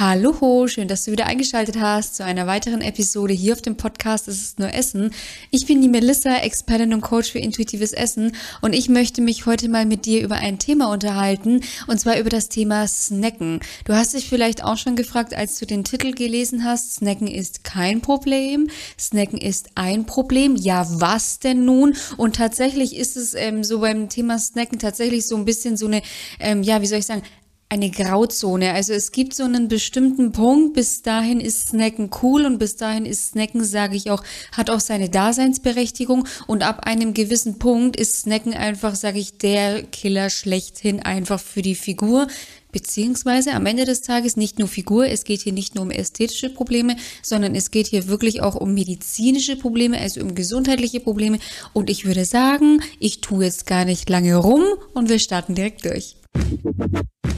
Hallo, schön, dass du wieder eingeschaltet hast zu einer weiteren Episode hier auf dem Podcast Es ist nur Essen. Ich bin die Melissa, Expertin und Coach für intuitives Essen und ich möchte mich heute mal mit dir über ein Thema unterhalten und zwar über das Thema Snacken. Du hast dich vielleicht auch schon gefragt, als du den Titel gelesen hast, Snacken ist kein Problem, Snacken ist ein Problem. Ja, was denn nun? Und tatsächlich ist es ähm, so beim Thema Snacken tatsächlich so ein bisschen so eine, ähm, ja, wie soll ich sagen, eine Grauzone. Also es gibt so einen bestimmten Punkt, bis dahin ist Snacken cool und bis dahin ist Snacken, sage ich auch, hat auch seine Daseinsberechtigung und ab einem gewissen Punkt ist Snacken einfach, sage ich, der Killer schlechthin einfach für die Figur. Beziehungsweise am Ende des Tages nicht nur Figur, es geht hier nicht nur um ästhetische Probleme, sondern es geht hier wirklich auch um medizinische Probleme, also um gesundheitliche Probleme. Und ich würde sagen, ich tue jetzt gar nicht lange rum und wir starten direkt durch.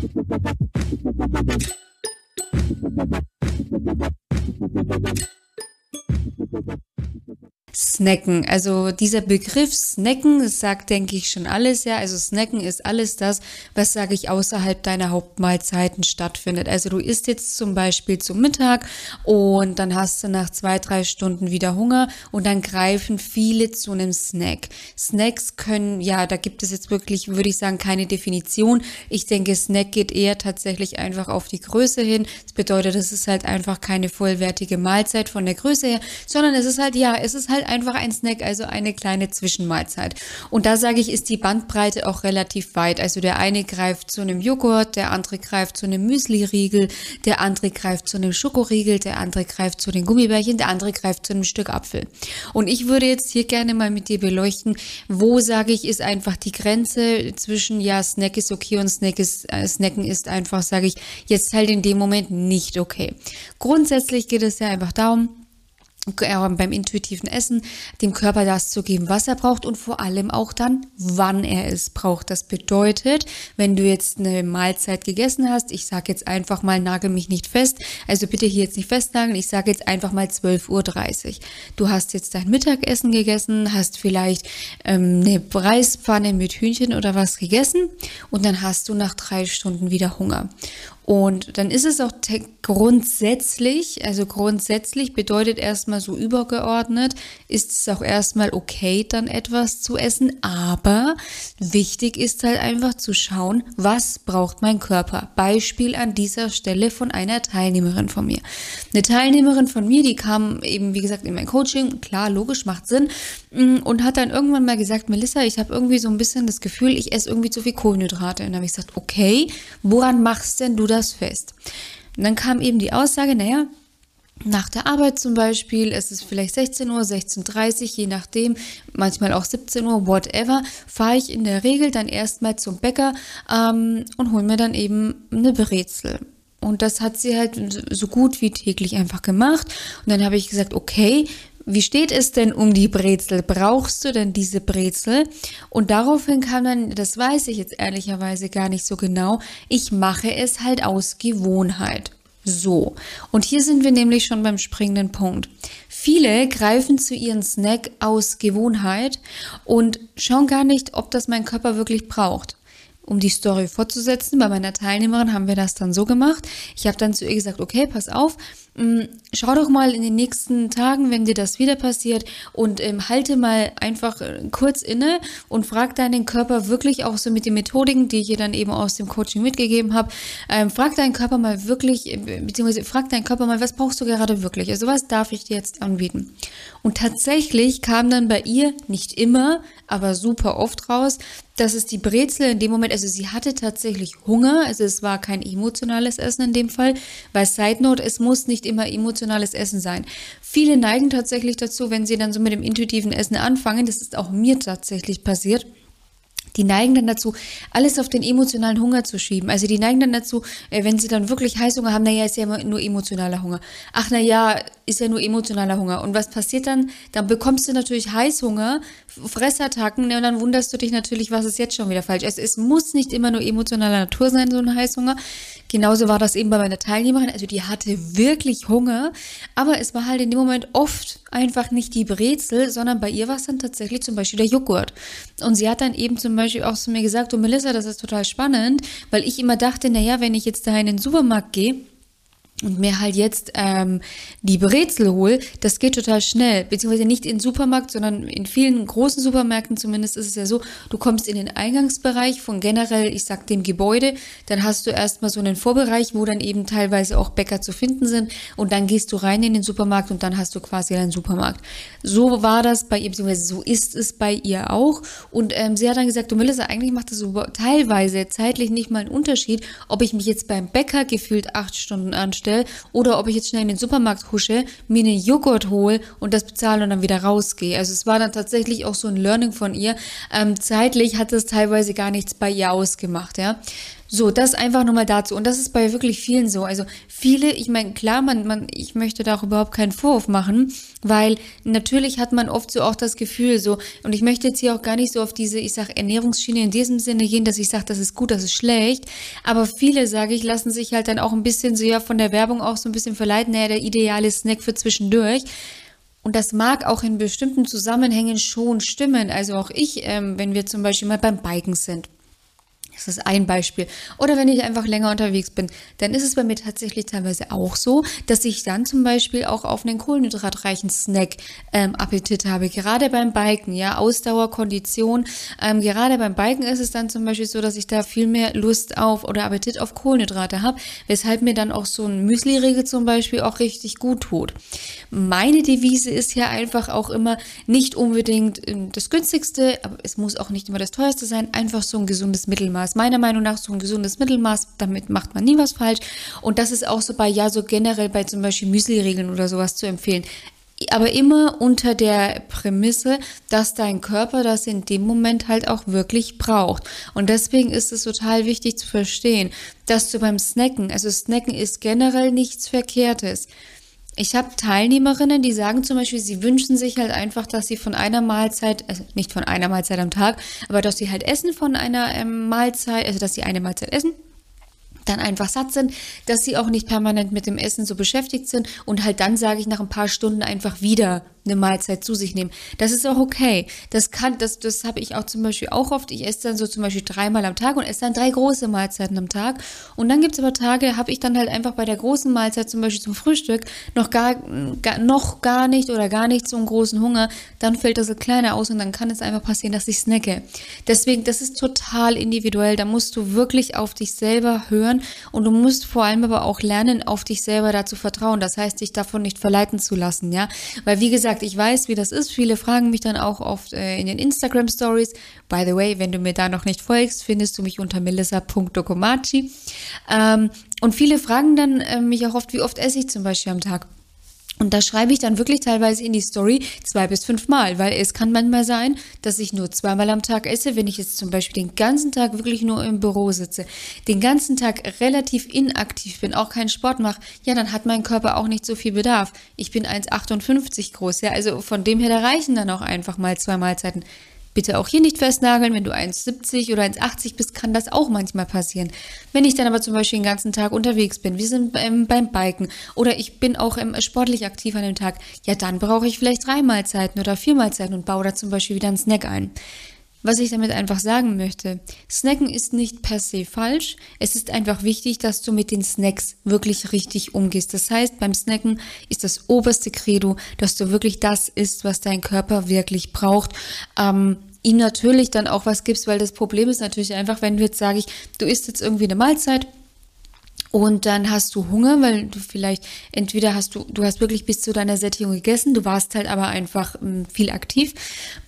Thank you. Snacken. Also dieser Begriff Snacken sagt, denke ich, schon alles, ja. Also Snacken ist alles das, was, sage ich, außerhalb deiner Hauptmahlzeiten stattfindet. Also du isst jetzt zum Beispiel zum Mittag und dann hast du nach zwei, drei Stunden wieder Hunger und dann greifen viele zu einem Snack. Snacks können, ja, da gibt es jetzt wirklich, würde ich sagen, keine Definition. Ich denke, Snack geht eher tatsächlich einfach auf die Größe hin. Das bedeutet, es ist halt einfach keine vollwertige Mahlzeit von der Größe her, sondern es ist halt, ja, es ist halt einfach ein Snack, also eine kleine Zwischenmahlzeit. Und da sage ich, ist die Bandbreite auch relativ weit. Also der eine greift zu einem Joghurt, der andere greift zu einem Müsli-Riegel, der andere greift zu einem Schokoriegel, der andere greift zu den Gummibärchen, der andere greift zu einem Stück Apfel. Und ich würde jetzt hier gerne mal mit dir beleuchten, wo sage ich, ist einfach die Grenze zwischen, ja, Snack ist okay und Snack ist, äh, Snacken ist einfach, sage ich, jetzt halt in dem Moment nicht okay. Grundsätzlich geht es ja einfach darum, beim intuitiven Essen dem Körper das zu geben, was er braucht und vor allem auch dann, wann er es braucht. Das bedeutet, wenn du jetzt eine Mahlzeit gegessen hast, ich sage jetzt einfach mal, nagel mich nicht fest, also bitte hier jetzt nicht festnageln, ich sage jetzt einfach mal 12.30 Uhr. Du hast jetzt dein Mittagessen gegessen, hast vielleicht ähm, eine Reispfanne mit Hühnchen oder was gegessen und dann hast du nach drei Stunden wieder Hunger. Und dann ist es auch grundsätzlich, also grundsätzlich bedeutet erstmal so übergeordnet, ist es auch erstmal okay, dann etwas zu essen. Aber wichtig ist halt einfach zu schauen, was braucht mein Körper. Beispiel an dieser Stelle von einer Teilnehmerin von mir. Eine Teilnehmerin von mir, die kam eben, wie gesagt, in mein Coaching, klar, logisch, macht Sinn, mm, und hat dann irgendwann mal gesagt, Melissa, ich habe irgendwie so ein bisschen das Gefühl, ich esse irgendwie zu viel Kohlenhydrate. Und dann habe ich gesagt, okay, woran machst denn du das fest. Und dann kam eben die Aussage, naja, nach der Arbeit zum Beispiel, es ist vielleicht 16 Uhr, 16.30 Uhr, je nachdem, manchmal auch 17 Uhr, whatever, fahre ich in der Regel dann erstmal zum Bäcker ähm, und hole mir dann eben eine Brezel. Und das hat sie halt so gut wie täglich einfach gemacht. Und dann habe ich gesagt, okay, wie steht es denn um die Brezel? Brauchst du denn diese Brezel? Und daraufhin kam dann, das weiß ich jetzt ehrlicherweise gar nicht so genau, ich mache es halt aus Gewohnheit. So, und hier sind wir nämlich schon beim springenden Punkt. Viele greifen zu ihren Snack aus Gewohnheit und schauen gar nicht, ob das mein Körper wirklich braucht um die Story fortzusetzen. Bei meiner Teilnehmerin haben wir das dann so gemacht. Ich habe dann zu ihr gesagt, okay, pass auf, schau doch mal in den nächsten Tagen, wenn dir das wieder passiert und ähm, halte mal einfach äh, kurz inne und frag deinen Körper wirklich auch so mit den Methodiken, die ich dir dann eben aus dem Coaching mitgegeben habe, ähm, frag deinen Körper mal wirklich, äh, beziehungsweise frag deinen Körper mal, was brauchst du gerade wirklich? Also was darf ich dir jetzt anbieten? Und tatsächlich kam dann bei ihr nicht immer, aber super oft raus, dass es die Brezel in dem Moment, also sie hatte tatsächlich Hunger, also es war kein emotionales Essen in dem Fall, weil Side Note, es muss nicht immer emotionales Essen sein. Viele neigen tatsächlich dazu, wenn sie dann so mit dem intuitiven Essen anfangen, das ist auch mir tatsächlich passiert, die neigen dann dazu, alles auf den emotionalen Hunger zu schieben. Also die neigen dann dazu, äh, wenn sie dann wirklich Heißhunger haben, naja, ist ja nur emotionaler Hunger. Ach naja, ist ja nur emotionaler Hunger. Und was passiert dann? Dann bekommst du natürlich Heißhunger, Fressattacken und dann wunderst du dich natürlich, was ist jetzt schon wieder falsch. Also es muss nicht immer nur emotionaler Natur sein, so ein Heißhunger. Genauso war das eben bei meiner Teilnehmerin. Also die hatte wirklich Hunger, aber es war halt in dem Moment oft einfach nicht die Brezel, sondern bei ihr war es dann tatsächlich zum Beispiel der Joghurt. Und sie hat dann eben zum Beispiel auch zu mir gesagt, du Melissa, das ist total spannend, weil ich immer dachte, naja, wenn ich jetzt da in den Supermarkt gehe, und mir halt jetzt ähm, die Brezel hole, das geht total schnell. Beziehungsweise nicht in Supermarkt, sondern in vielen großen Supermärkten zumindest ist es ja so, du kommst in den Eingangsbereich von generell, ich sag dem Gebäude, dann hast du erstmal so einen Vorbereich, wo dann eben teilweise auch Bäcker zu finden sind und dann gehst du rein in den Supermarkt und dann hast du quasi einen Supermarkt. So war das bei ihr, beziehungsweise so ist es bei ihr auch. Und ähm, sie hat dann gesagt, du Melissa, eigentlich macht das so teilweise zeitlich nicht mal einen Unterschied, ob ich mich jetzt beim Bäcker gefühlt acht Stunden anstelle bestelle oder ob ich jetzt schnell in den Supermarkt husche, mir einen Joghurt hole und das bezahle und dann wieder rausgehe. Also es war dann tatsächlich auch so ein Learning von ihr. Ähm, zeitlich hat es teilweise gar nichts bei ihr ausgemacht, ja. So, das einfach nochmal dazu. Und das ist bei wirklich vielen so. Also viele, ich meine, klar, man, man, ich möchte da auch überhaupt keinen Vorwurf machen, weil natürlich hat man oft so auch das Gefühl so, und ich möchte jetzt hier auch gar nicht so auf diese, ich sag, Ernährungsschiene in diesem Sinne gehen, dass ich sage, das ist gut, das ist schlecht. Aber viele, sage ich, lassen sich halt dann auch ein bisschen so ja von der Werbung auch so ein bisschen verleiten, naja, der ideale Snack für zwischendurch. Und das mag auch in bestimmten Zusammenhängen schon stimmen. Also auch ich, ähm, wenn wir zum Beispiel mal beim Biken sind das ist ein Beispiel. Oder wenn ich einfach länger unterwegs bin, dann ist es bei mir tatsächlich teilweise auch so, dass ich dann zum Beispiel auch auf einen kohlenhydratreichen Snack ähm, Appetit habe. Gerade beim Biken, ja, Ausdauer, Kondition. Ähm, gerade beim Biken ist es dann zum Beispiel so, dass ich da viel mehr Lust auf oder Appetit auf Kohlenhydrate habe, weshalb mir dann auch so ein Müsli-Riegel zum Beispiel auch richtig gut tut. Meine Devise ist ja einfach auch immer nicht unbedingt ähm, das günstigste, aber es muss auch nicht immer das teuerste sein, einfach so ein gesundes Mittelmaß meiner Meinung nach so ein gesundes Mittelmaß. Damit macht man nie was falsch. Und das ist auch so bei, ja, so generell bei zum Beispiel Müsli-Regeln oder sowas zu empfehlen aber immer unter der Prämisse, dass dein Körper das in dem Moment halt auch wirklich braucht. Und deswegen ist es total wichtig zu verstehen, dass du beim Snacken, also Snacken ist generell nichts Verkehrtes. Ich habe Teilnehmerinnen, die sagen zum Beispiel, sie wünschen sich halt einfach, dass sie von einer Mahlzeit, also nicht von einer Mahlzeit am Tag, aber dass sie halt essen von einer ähm, Mahlzeit, also dass sie eine Mahlzeit essen dann einfach satt sind, dass sie auch nicht permanent mit dem Essen so beschäftigt sind und halt dann, sage ich, nach ein paar Stunden einfach wieder eine Mahlzeit zu sich nehmen. Das ist auch okay. Das kann, das, das habe ich auch zum Beispiel auch oft. Ich esse dann so zum Beispiel dreimal am Tag und esse dann drei große Mahlzeiten am Tag. Und dann gibt es aber Tage, habe ich dann halt einfach bei der großen Mahlzeit, zum Beispiel zum Frühstück, noch gar, gar, noch gar nicht oder gar nicht so einen großen Hunger. Dann fällt das so kleiner aus und dann kann es einfach passieren, dass ich snacke. Deswegen, das ist total individuell. Da musst du wirklich auf dich selber hören und du musst vor allem aber auch lernen, auf dich selber dazu vertrauen. Das heißt, dich davon nicht verleiten zu lassen, ja. Weil wie gesagt, gesagt, ich weiß, wie das ist. Viele fragen mich dann auch oft äh, in den Instagram Stories. By the way, wenn du mir da noch nicht folgst, findest du mich unter melissa.dokomachi. Ähm, und viele fragen dann äh, mich auch oft, wie oft esse ich zum Beispiel am Tag. Und da schreibe ich dann wirklich teilweise in die Story zwei bis fünf Mal, weil es kann manchmal sein, dass ich nur zweimal am Tag esse, wenn ich jetzt zum Beispiel den ganzen Tag wirklich nur im Büro sitze, den ganzen Tag relativ inaktiv bin, auch keinen Sport mache, ja, dann hat mein Körper auch nicht so viel Bedarf. Ich bin 1,58 groß, ja, also von dem her, da reichen dann auch einfach mal zwei Mahlzeiten. Bitte auch hier nicht festnageln, wenn du 1,70 oder 1,80 bist, kann das auch manchmal passieren. Wenn ich dann aber zum Beispiel den ganzen Tag unterwegs bin, wir sind beim, beim Biken oder ich bin auch ähm, sportlich aktiv an dem Tag, ja, dann brauche ich vielleicht drei Mahlzeiten oder vier Mahlzeiten und baue da zum Beispiel wieder einen Snack ein. Was ich damit einfach sagen möchte, Snacken ist nicht per se falsch. Es ist einfach wichtig, dass du mit den Snacks wirklich richtig umgehst. Das heißt, beim Snacken ist das oberste Credo, dass du wirklich das isst, was dein Körper wirklich braucht. Ähm, ihm natürlich dann auch was gibst, weil das Problem ist natürlich einfach, wenn du jetzt sage ich, du isst jetzt irgendwie eine Mahlzeit, und dann hast du Hunger, weil du vielleicht entweder hast du, du hast wirklich bis zu deiner Sättigung gegessen, du warst halt aber einfach ähm, viel aktiv,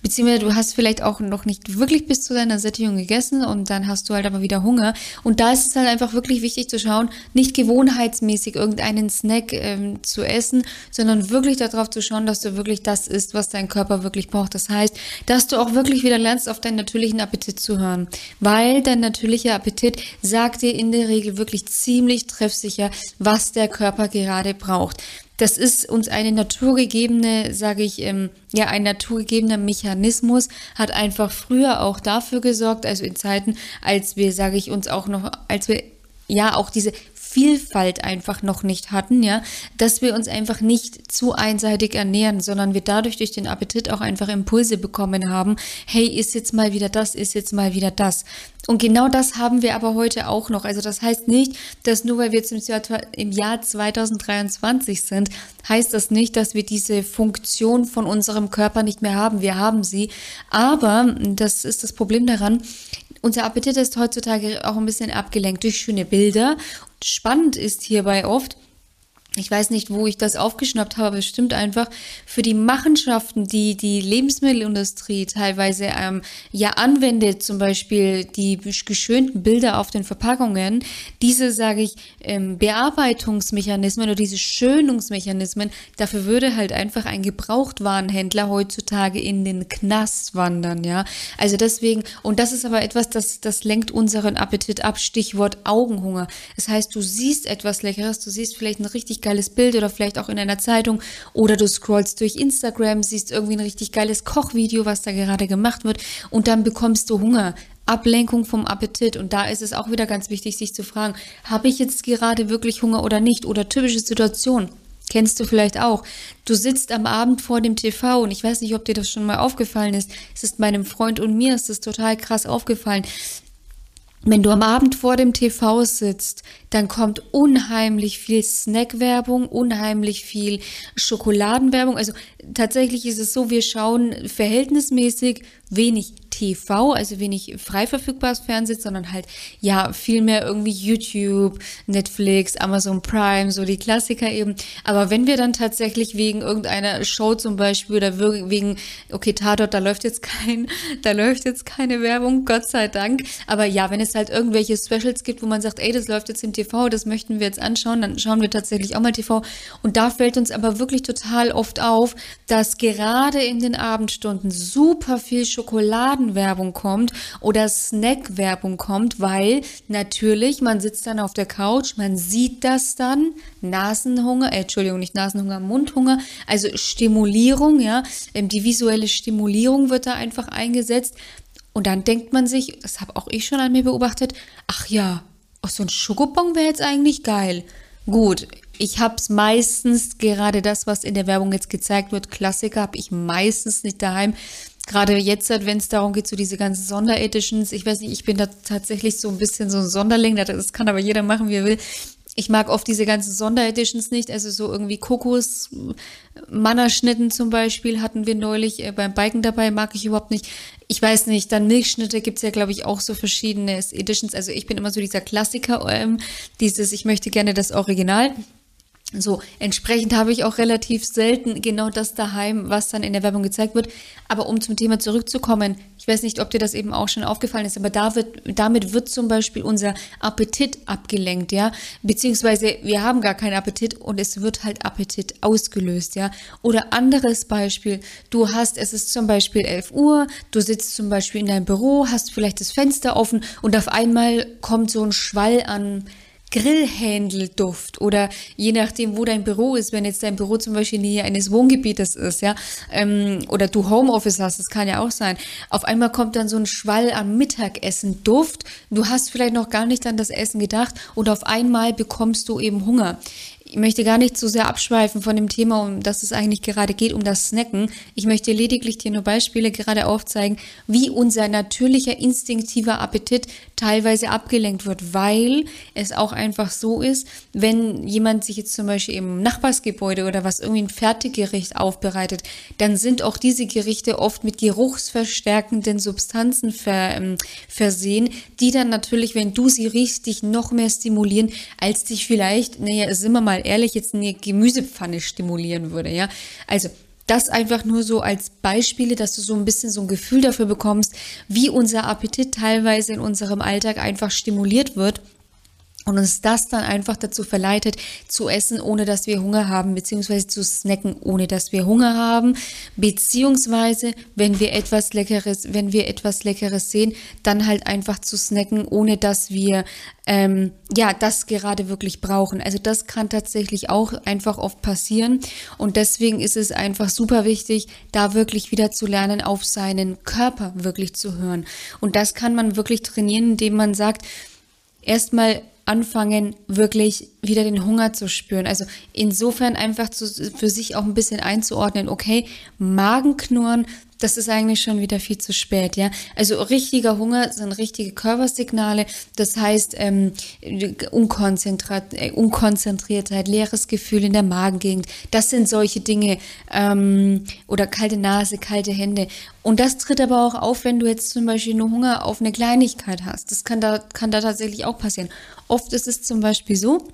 beziehungsweise du hast vielleicht auch noch nicht wirklich bis zu deiner Sättigung gegessen und dann hast du halt aber wieder Hunger. Und da ist es halt einfach wirklich wichtig zu schauen, nicht gewohnheitsmäßig irgendeinen Snack ähm, zu essen, sondern wirklich darauf zu schauen, dass du wirklich das isst, was dein Körper wirklich braucht. Das heißt, dass du auch wirklich wieder lernst, auf deinen natürlichen Appetit zu hören, weil dein natürlicher Appetit sagt dir in der Regel wirklich ziemlich ziemlich treffsicher, was der Körper gerade braucht. Das ist uns eine naturgegebene, sage ich, ähm, ja, ein naturgegebener Mechanismus, hat einfach früher auch dafür gesorgt, also in Zeiten, als wir, sage ich uns auch noch, als wir ja auch diese Vielfalt einfach noch nicht hatten, ja, dass wir uns einfach nicht zu einseitig ernähren, sondern wir dadurch durch den Appetit auch einfach Impulse bekommen haben. Hey, ist jetzt mal wieder das, ist jetzt mal wieder das. Und genau das haben wir aber heute auch noch. Also das heißt nicht, dass nur weil wir jetzt im Jahr 2023 sind, heißt das nicht, dass wir diese Funktion von unserem Körper nicht mehr haben. Wir haben sie. Aber das ist das Problem daran. Unser Appetit ist heutzutage auch ein bisschen abgelenkt durch schöne Bilder. Spannend ist hierbei oft, ich weiß nicht, wo ich das aufgeschnappt habe, bestimmt einfach für die Machenschaften, die die Lebensmittelindustrie teilweise ähm, ja anwendet, zum Beispiel die geschönten Bilder auf den Verpackungen, diese, sage ich, ähm, Bearbeitungsmechanismen oder diese Schönungsmechanismen, dafür würde halt einfach ein Gebrauchtwarenhändler heutzutage in den Knast wandern, ja. Also deswegen, und das ist aber etwas, das, das lenkt unseren Appetit ab, Stichwort Augenhunger. Das heißt, du siehst etwas Leckeres, du siehst vielleicht ein richtig geiles Bild oder vielleicht auch in einer Zeitung oder du scrollst durch Instagram, siehst irgendwie ein richtig geiles Kochvideo, was da gerade gemacht wird und dann bekommst du Hunger. Ablenkung vom Appetit. Und da ist es auch wieder ganz wichtig, sich zu fragen, habe ich jetzt gerade wirklich Hunger oder nicht? Oder typische Situation. Kennst du vielleicht auch. Du sitzt am Abend vor dem TV und ich weiß nicht, ob dir das schon mal aufgefallen ist. Es ist meinem Freund und mir ist es total krass aufgefallen. Wenn du am Abend vor dem TV sitzt, dann kommt unheimlich viel Snackwerbung, unheimlich viel Schokoladenwerbung. Also tatsächlich ist es so, wir schauen verhältnismäßig wenig TV, also wenig frei verfügbares Fernsehen, sondern halt ja viel mehr irgendwie YouTube, Netflix, Amazon Prime, so die Klassiker eben. Aber wenn wir dann tatsächlich wegen irgendeiner Show zum Beispiel oder wegen, okay, Tatort, da läuft jetzt kein, da läuft jetzt keine Werbung, Gott sei Dank. Aber ja, wenn es halt irgendwelche Specials gibt, wo man sagt, ey, das läuft jetzt im TV, das möchten wir jetzt anschauen, dann schauen wir tatsächlich auch mal TV. Und da fällt uns aber wirklich total oft auf, dass gerade in den Abendstunden super viel Schokoladen Schokoladenwerbung kommt oder Snackwerbung kommt, weil natürlich, man sitzt dann auf der Couch, man sieht das dann, Nasenhunger, äh, Entschuldigung, nicht Nasenhunger, Mundhunger, also Stimulierung, ja, ähm, die visuelle Stimulierung wird da einfach eingesetzt. Und dann denkt man sich, das habe auch ich schon an mir beobachtet, ach ja, oh, so ein Schokobon wäre jetzt eigentlich geil. Gut, ich habe es meistens, gerade das, was in der Werbung jetzt gezeigt wird, Klassiker, habe ich meistens nicht daheim gerade jetzt, wenn es darum geht, so diese ganzen Sondereditions, ich weiß nicht, ich bin da tatsächlich so ein bisschen so ein Sonderling, das kann aber jeder machen, wie er will. Ich mag oft diese ganzen Sondereditions nicht, also so irgendwie Kokos, Mannerschnitten zum Beispiel hatten wir neulich äh, beim Biken dabei, mag ich überhaupt nicht. Ich weiß nicht, dann Milchschnitte gibt's ja, glaube ich, auch so verschiedene Editions. Also ich bin immer so dieser Klassiker, ähm, dieses, ich möchte gerne das Original. So, entsprechend habe ich auch relativ selten genau das daheim, was dann in der Werbung gezeigt wird. Aber um zum Thema zurückzukommen, ich weiß nicht, ob dir das eben auch schon aufgefallen ist, aber da wird, damit wird zum Beispiel unser Appetit abgelenkt, ja. Beziehungsweise wir haben gar keinen Appetit und es wird halt Appetit ausgelöst, ja. Oder anderes Beispiel, du hast, es ist zum Beispiel 11 Uhr, du sitzt zum Beispiel in deinem Büro, hast vielleicht das Fenster offen und auf einmal kommt so ein Schwall an Grillhändelduft oder je nachdem, wo dein Büro ist, wenn jetzt dein Büro zum Beispiel in Nähe eines Wohngebietes ist, ja, ähm, oder du Homeoffice hast, das kann ja auch sein. Auf einmal kommt dann so ein Schwall am Mittagessen Duft. Du hast vielleicht noch gar nicht an das Essen gedacht und auf einmal bekommst du eben Hunger ich möchte gar nicht zu sehr abschweifen von dem Thema, um das es eigentlich gerade geht, um das Snacken. Ich möchte lediglich dir nur Beispiele gerade aufzeigen, wie unser natürlicher instinktiver Appetit teilweise abgelenkt wird, weil es auch einfach so ist, wenn jemand sich jetzt zum Beispiel im Nachbarsgebäude oder was irgendwie ein Fertiggericht aufbereitet, dann sind auch diese Gerichte oft mit geruchsverstärkenden Substanzen ver, ähm, versehen, die dann natürlich, wenn du sie riechst, dich noch mehr stimulieren, als dich vielleicht, naja, sind wir mal ehrlich, jetzt eine Gemüsepfanne stimulieren würde, ja. Also, das einfach nur so als Beispiele, dass du so ein bisschen so ein Gefühl dafür bekommst, wie unser Appetit teilweise in unserem Alltag einfach stimuliert wird und uns das dann einfach dazu verleitet, zu essen, ohne dass wir Hunger haben, beziehungsweise zu snacken, ohne dass wir Hunger haben, beziehungsweise wenn wir etwas Leckeres, wenn wir etwas Leckeres sehen, dann halt einfach zu snacken, ohne dass wir ähm, ja das gerade wirklich brauchen. Also das kann tatsächlich auch einfach oft passieren und deswegen ist es einfach super wichtig, da wirklich wieder zu lernen, auf seinen Körper wirklich zu hören. Und das kann man wirklich trainieren, indem man sagt, erstmal anfangen, wirklich wieder den Hunger zu spüren. Also insofern einfach zu, für sich auch ein bisschen einzuordnen, okay, Magenknurren, das ist eigentlich schon wieder viel zu spät, ja. Also richtiger Hunger sind richtige Körpersignale, das heißt ähm, Unkonzentrat, äh, Unkonzentriertheit, leeres Gefühl in der Magengegend, das sind solche Dinge ähm, oder kalte Nase, kalte Hände. Und das tritt aber auch auf, wenn du jetzt zum Beispiel nur Hunger auf eine Kleinigkeit hast. Das kann da, kann da tatsächlich auch passieren. Oft ist es zum Beispiel so,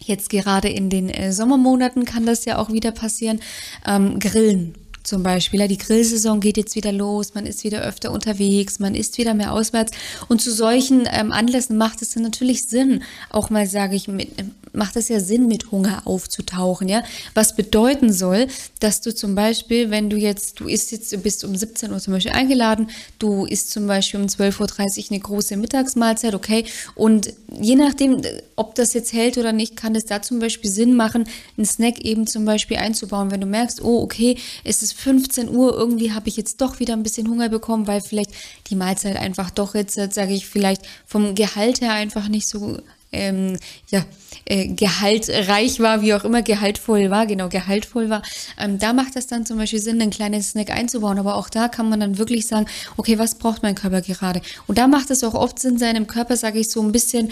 Jetzt gerade in den äh, Sommermonaten kann das ja auch wieder passieren. Ähm, Grillen zum Beispiel. Die Grillsaison geht jetzt wieder los, man ist wieder öfter unterwegs, man isst wieder mehr auswärts. Und zu solchen ähm, Anlässen macht es dann natürlich Sinn, auch mal sage ich, mit, macht es ja Sinn, mit Hunger aufzutauchen, ja. Was bedeuten soll, dass du zum Beispiel, wenn du jetzt, du isst jetzt, du bist um 17 Uhr zum Beispiel eingeladen, du isst zum Beispiel um 12.30 Uhr eine große Mittagsmahlzeit, okay, und je nachdem, ob das jetzt hält oder nicht, kann es da zum Beispiel Sinn machen, einen Snack eben zum Beispiel einzubauen, wenn du merkst, oh, okay, es ist 15 Uhr, irgendwie habe ich jetzt doch wieder ein bisschen Hunger bekommen, weil vielleicht die Mahlzeit einfach doch jetzt, sage ich, vielleicht vom Gehalt her einfach nicht so ähm, ja, äh, gehaltreich war, wie auch immer, gehaltvoll war, genau, gehaltvoll war. Ähm, da macht es dann zum Beispiel Sinn, einen kleinen Snack einzubauen. Aber auch da kann man dann wirklich sagen, okay, was braucht mein Körper gerade? Und da macht es auch oft Sinn, seinem Körper, sage ich so, ein bisschen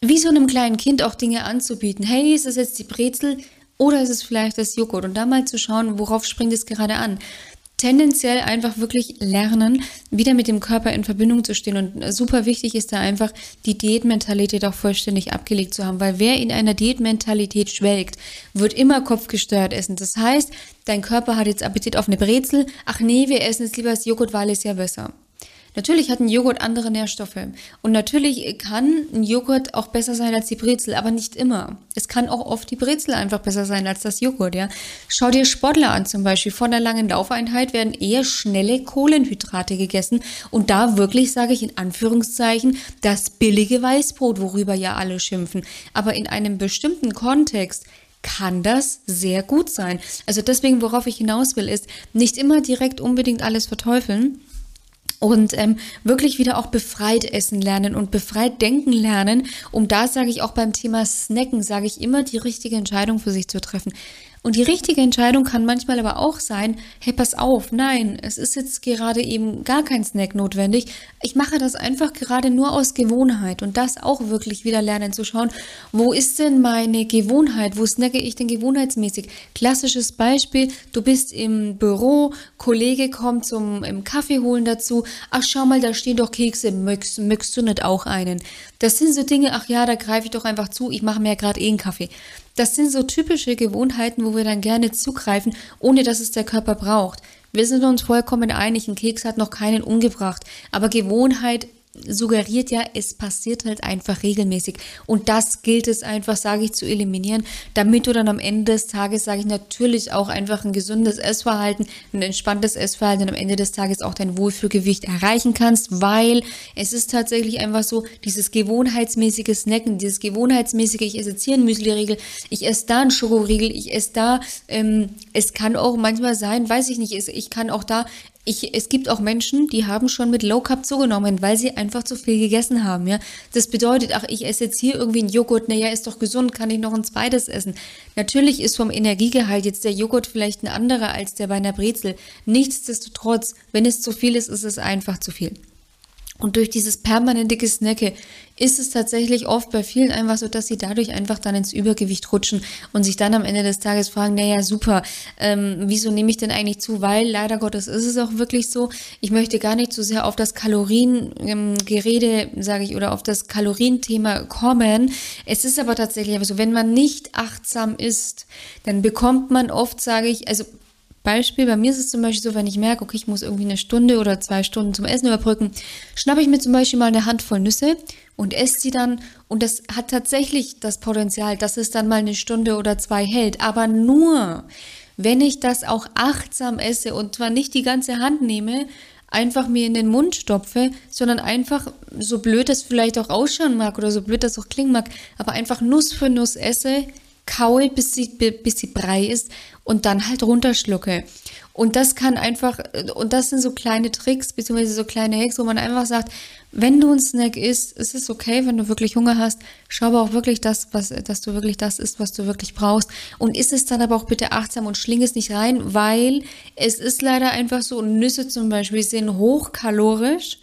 wie so einem kleinen Kind auch Dinge anzubieten. Hey, ist das jetzt die Brezel? Oder ist es vielleicht das Joghurt? Und da mal zu schauen, worauf springt es gerade an. Tendenziell einfach wirklich lernen, wieder mit dem Körper in Verbindung zu stehen. Und super wichtig ist da einfach, die Diätmentalität auch vollständig abgelegt zu haben. Weil wer in einer Diätmentalität schwelgt, wird immer kopfgesteuert essen. Das heißt, dein Körper hat jetzt Appetit auf eine Brezel. Ach nee, wir essen jetzt lieber das Joghurt, weil es ja besser. Natürlich hat ein Joghurt andere Nährstoffe. Und natürlich kann ein Joghurt auch besser sein als die Brezel, aber nicht immer. Es kann auch oft die Brezel einfach besser sein als das Joghurt, ja. Schau dir Sportler an zum Beispiel. Vor einer langen Laufeinheit werden eher schnelle Kohlenhydrate gegessen. Und da wirklich, sage ich in Anführungszeichen, das billige Weißbrot, worüber ja alle schimpfen. Aber in einem bestimmten Kontext kann das sehr gut sein. Also deswegen, worauf ich hinaus will, ist nicht immer direkt unbedingt alles verteufeln, und ähm, wirklich wieder auch befreit essen lernen und befreit denken lernen, um da sage ich auch beim Thema Snacken, sage ich immer die richtige Entscheidung für sich zu treffen. Und die richtige Entscheidung kann manchmal aber auch sein, hey, pass auf, nein, es ist jetzt gerade eben gar kein Snack notwendig. Ich mache das einfach gerade nur aus Gewohnheit und das auch wirklich wieder lernen zu schauen, wo ist denn meine Gewohnheit? Wo snacke ich denn gewohnheitsmäßig? Klassisches Beispiel, du bist im Büro, Kollege kommt zum im Kaffee holen dazu. Ach, schau mal, da stehen doch Kekse, möchtest, möchtest du nicht auch einen? Das sind so Dinge, ach ja, da greife ich doch einfach zu, ich mache mir ja gerade eh einen Kaffee. Das sind so typische Gewohnheiten, wo wir dann gerne zugreifen, ohne dass es der Körper braucht. Wir sind uns vollkommen einig, ein Keks hat noch keinen umgebracht, aber Gewohnheit suggeriert ja, es passiert halt einfach regelmäßig. Und das gilt es einfach, sage ich, zu eliminieren, damit du dann am Ende des Tages, sage ich, natürlich auch einfach ein gesundes Essverhalten, ein entspanntes Essverhalten und am Ende des Tages auch dein Wohlfühlgewicht erreichen kannst, weil es ist tatsächlich einfach so, dieses gewohnheitsmäßige Snacken, dieses gewohnheitsmäßige, ich esse jetzt hier ein Müsli-Riegel, ich esse da einen Schokoriegel, ich esse da, ähm, es kann auch manchmal sein, weiß ich nicht, ich kann auch da ich, es gibt auch Menschen, die haben schon mit Low Carb zugenommen, weil sie einfach zu viel gegessen haben, ja. Das bedeutet, ach, ich esse jetzt hier irgendwie einen Joghurt, naja, ist doch gesund, kann ich noch ein zweites essen. Natürlich ist vom Energiegehalt jetzt der Joghurt vielleicht ein anderer als der bei einer Brezel. Nichtsdestotrotz, wenn es zu viel ist, ist es einfach zu viel. Und durch dieses permanente Gesnacke ist es tatsächlich oft bei vielen einfach so, dass sie dadurch einfach dann ins Übergewicht rutschen und sich dann am Ende des Tages fragen, naja, super, ähm, wieso nehme ich denn eigentlich zu? Weil leider Gottes ist es auch wirklich so, ich möchte gar nicht so sehr auf das Kaloriengerede, ähm, sage ich, oder auf das Kalorienthema kommen. Es ist aber tatsächlich so, wenn man nicht achtsam ist, dann bekommt man oft, sage ich, also Beispiel, bei mir ist es zum Beispiel so, wenn ich merke, okay, ich muss irgendwie eine Stunde oder zwei Stunden zum Essen überbrücken, schnappe ich mir zum Beispiel mal eine Handvoll Nüsse und esse sie dann. Und das hat tatsächlich das Potenzial, dass es dann mal eine Stunde oder zwei hält. Aber nur, wenn ich das auch achtsam esse und zwar nicht die ganze Hand nehme, einfach mir in den Mund stopfe, sondern einfach, so blöd das vielleicht auch ausschauen mag oder so blöd das auch klingen mag, aber einfach Nuss für Nuss esse, kaue, bis sie, bis sie brei ist und dann halt runterschlucke. Und das kann einfach, und das sind so kleine Tricks, beziehungsweise so kleine Hacks, wo man einfach sagt, wenn du ein Snack isst, ist es okay, wenn du wirklich Hunger hast. Schau aber auch wirklich das, was, dass du wirklich das isst, was du wirklich brauchst. Und isst es dann aber auch bitte achtsam und schling es nicht rein, weil es ist leider einfach so, Nüsse zum Beispiel sind hochkalorisch.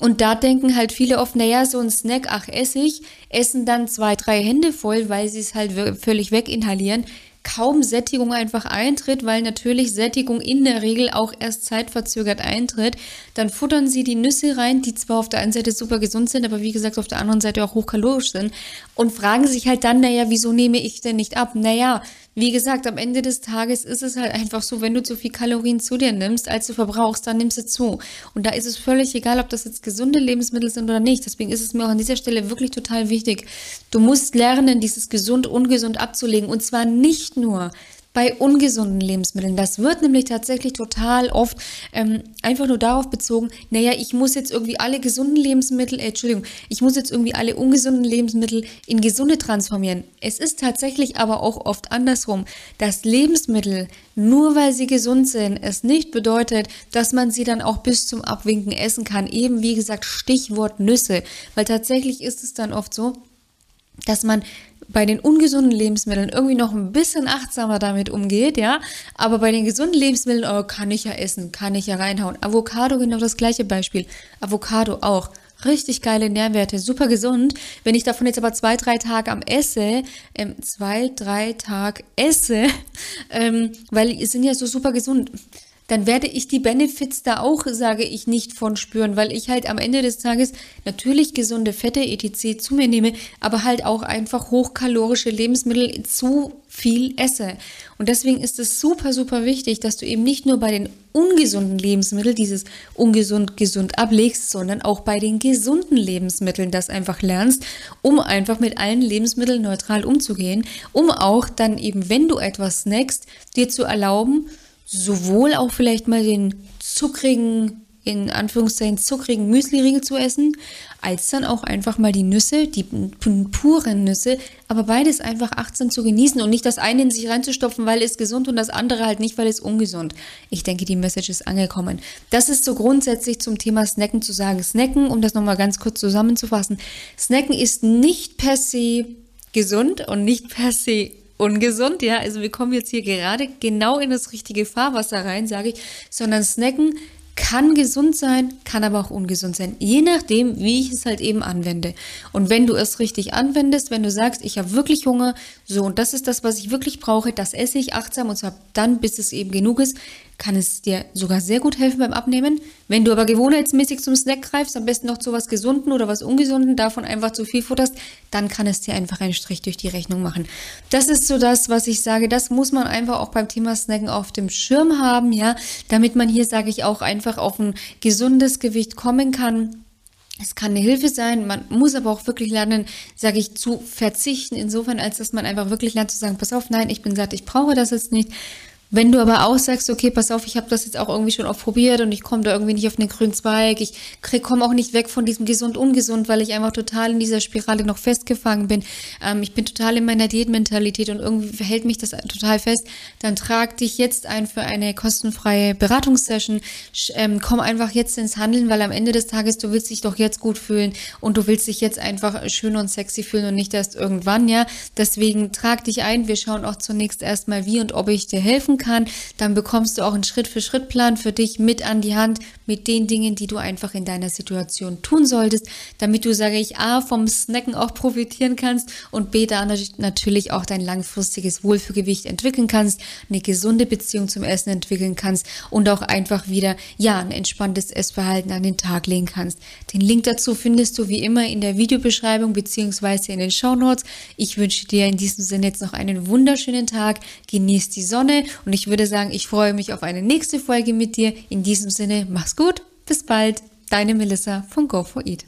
Und da denken halt viele oft, naja, so ein Snack, ach, esse ich, essen dann zwei, drei Hände voll, weil sie es halt völlig weginhalieren kaum Sättigung einfach eintritt, weil natürlich Sättigung in der Regel auch erst zeitverzögert eintritt, dann futtern sie die Nüsse rein, die zwar auf der einen Seite super gesund sind, aber wie gesagt auf der anderen Seite auch hochkalorisch sind und fragen sich halt dann, naja, wieso nehme ich denn nicht ab? Naja, wie gesagt, am Ende des Tages ist es halt einfach so, wenn du zu viel Kalorien zu dir nimmst, als du verbrauchst, dann nimmst du zu. Und da ist es völlig egal, ob das jetzt gesunde Lebensmittel sind oder nicht. Deswegen ist es mir auch an dieser Stelle wirklich total wichtig. Du musst lernen, dieses gesund, ungesund abzulegen. Und zwar nicht nur bei ungesunden Lebensmitteln. Das wird nämlich tatsächlich total oft ähm, einfach nur darauf bezogen, naja, ich muss jetzt irgendwie alle gesunden Lebensmittel, äh, Entschuldigung, ich muss jetzt irgendwie alle ungesunden Lebensmittel in gesunde transformieren. Es ist tatsächlich aber auch oft andersrum, dass Lebensmittel, nur weil sie gesund sind, es nicht bedeutet, dass man sie dann auch bis zum Abwinken essen kann. Eben wie gesagt, Stichwort Nüsse, weil tatsächlich ist es dann oft so, dass man bei den ungesunden Lebensmitteln irgendwie noch ein bisschen achtsamer damit umgeht, ja. Aber bei den gesunden Lebensmitteln, oh, kann ich ja essen, kann ich ja reinhauen. Avocado genau das gleiche Beispiel. Avocado auch. Richtig geile Nährwerte, super gesund. Wenn ich davon jetzt aber zwei, drei Tage am esse, ähm, zwei, drei Tag esse, ähm, weil die sind ja so super gesund dann werde ich die Benefits da auch, sage ich, nicht von spüren, weil ich halt am Ende des Tages natürlich gesunde Fette etc. zu mir nehme, aber halt auch einfach hochkalorische Lebensmittel zu viel esse. Und deswegen ist es super, super wichtig, dass du eben nicht nur bei den ungesunden Lebensmitteln dieses ungesund, gesund ablegst, sondern auch bei den gesunden Lebensmitteln das einfach lernst, um einfach mit allen Lebensmitteln neutral umzugehen, um auch dann eben, wenn du etwas snackst, dir zu erlauben, sowohl auch vielleicht mal den zuckrigen, in Anführungszeichen zuckrigen Müsli-Riegel zu essen, als dann auch einfach mal die Nüsse, die puren Nüsse, aber beides einfach achtsam zu genießen und nicht das eine in sich reinzustopfen, weil es gesund und das andere halt nicht, weil es ungesund. Ich denke, die Message ist angekommen. Das ist so grundsätzlich zum Thema Snacken zu sagen. Snacken, um das nochmal ganz kurz zusammenzufassen, Snacken ist nicht per se gesund und nicht per se ungesund, ja. Also wir kommen jetzt hier gerade genau in das richtige Fahrwasser rein, sage ich, sondern Snacken kann gesund sein, kann aber auch ungesund sein, je nachdem, wie ich es halt eben anwende. Und wenn du es richtig anwendest, wenn du sagst, ich habe wirklich Hunger, so und das ist das, was ich wirklich brauche, das esse ich achtsam und zwar dann, bis es eben genug ist, kann es dir sogar sehr gut helfen beim Abnehmen. Wenn du aber gewohnheitsmäßig zum Snack greifst, am besten noch zu was Gesunden oder was Ungesunden, davon einfach zu viel futterst, dann kann es dir einfach einen Strich durch die Rechnung machen. Das ist so das, was ich sage. Das muss man einfach auch beim Thema Snacken auf dem Schirm haben, ja, damit man hier, sage ich, auch einfach auf ein gesundes Gewicht kommen kann. Es kann eine Hilfe sein, man muss aber auch wirklich lernen, sage ich, zu verzichten, insofern, als dass man einfach wirklich lernt zu sagen, pass auf, nein, ich bin satt, ich brauche das jetzt nicht. Wenn du aber auch sagst, okay, pass auf, ich habe das jetzt auch irgendwie schon oft probiert und ich komme da irgendwie nicht auf den grünen Zweig, ich komme auch nicht weg von diesem gesund ungesund, weil ich einfach total in dieser Spirale noch festgefangen bin. Ähm, ich bin total in meiner Diätmentalität und irgendwie hält mich das total fest. Dann trag dich jetzt ein für eine kostenfreie Beratungssession. Ähm, komm einfach jetzt ins Handeln, weil am Ende des Tages du willst dich doch jetzt gut fühlen und du willst dich jetzt einfach schön und sexy fühlen und nicht erst irgendwann, ja. Deswegen trag dich ein. Wir schauen auch zunächst erstmal, wie und ob ich dir helfen kann, dann bekommst du auch einen Schritt-für-Schritt-Plan für dich mit an die Hand mit den Dingen, die du einfach in deiner Situation tun solltest, damit du, sage ich, A, vom Snacken auch profitieren kannst und B, da natürlich auch dein langfristiges Wohlfühlgewicht entwickeln kannst, eine gesunde Beziehung zum Essen entwickeln kannst und auch einfach wieder, ja, ein entspanntes Essverhalten an den Tag legen kannst. Den Link dazu findest du wie immer in der Videobeschreibung beziehungsweise in den Show Notes. Ich wünsche dir in diesem Sinne jetzt noch einen wunderschönen Tag. Genieß die Sonne und und ich würde sagen, ich freue mich auf eine nächste Folge mit dir. In diesem Sinne, mach's gut, bis bald. Deine Melissa von Go4Eat.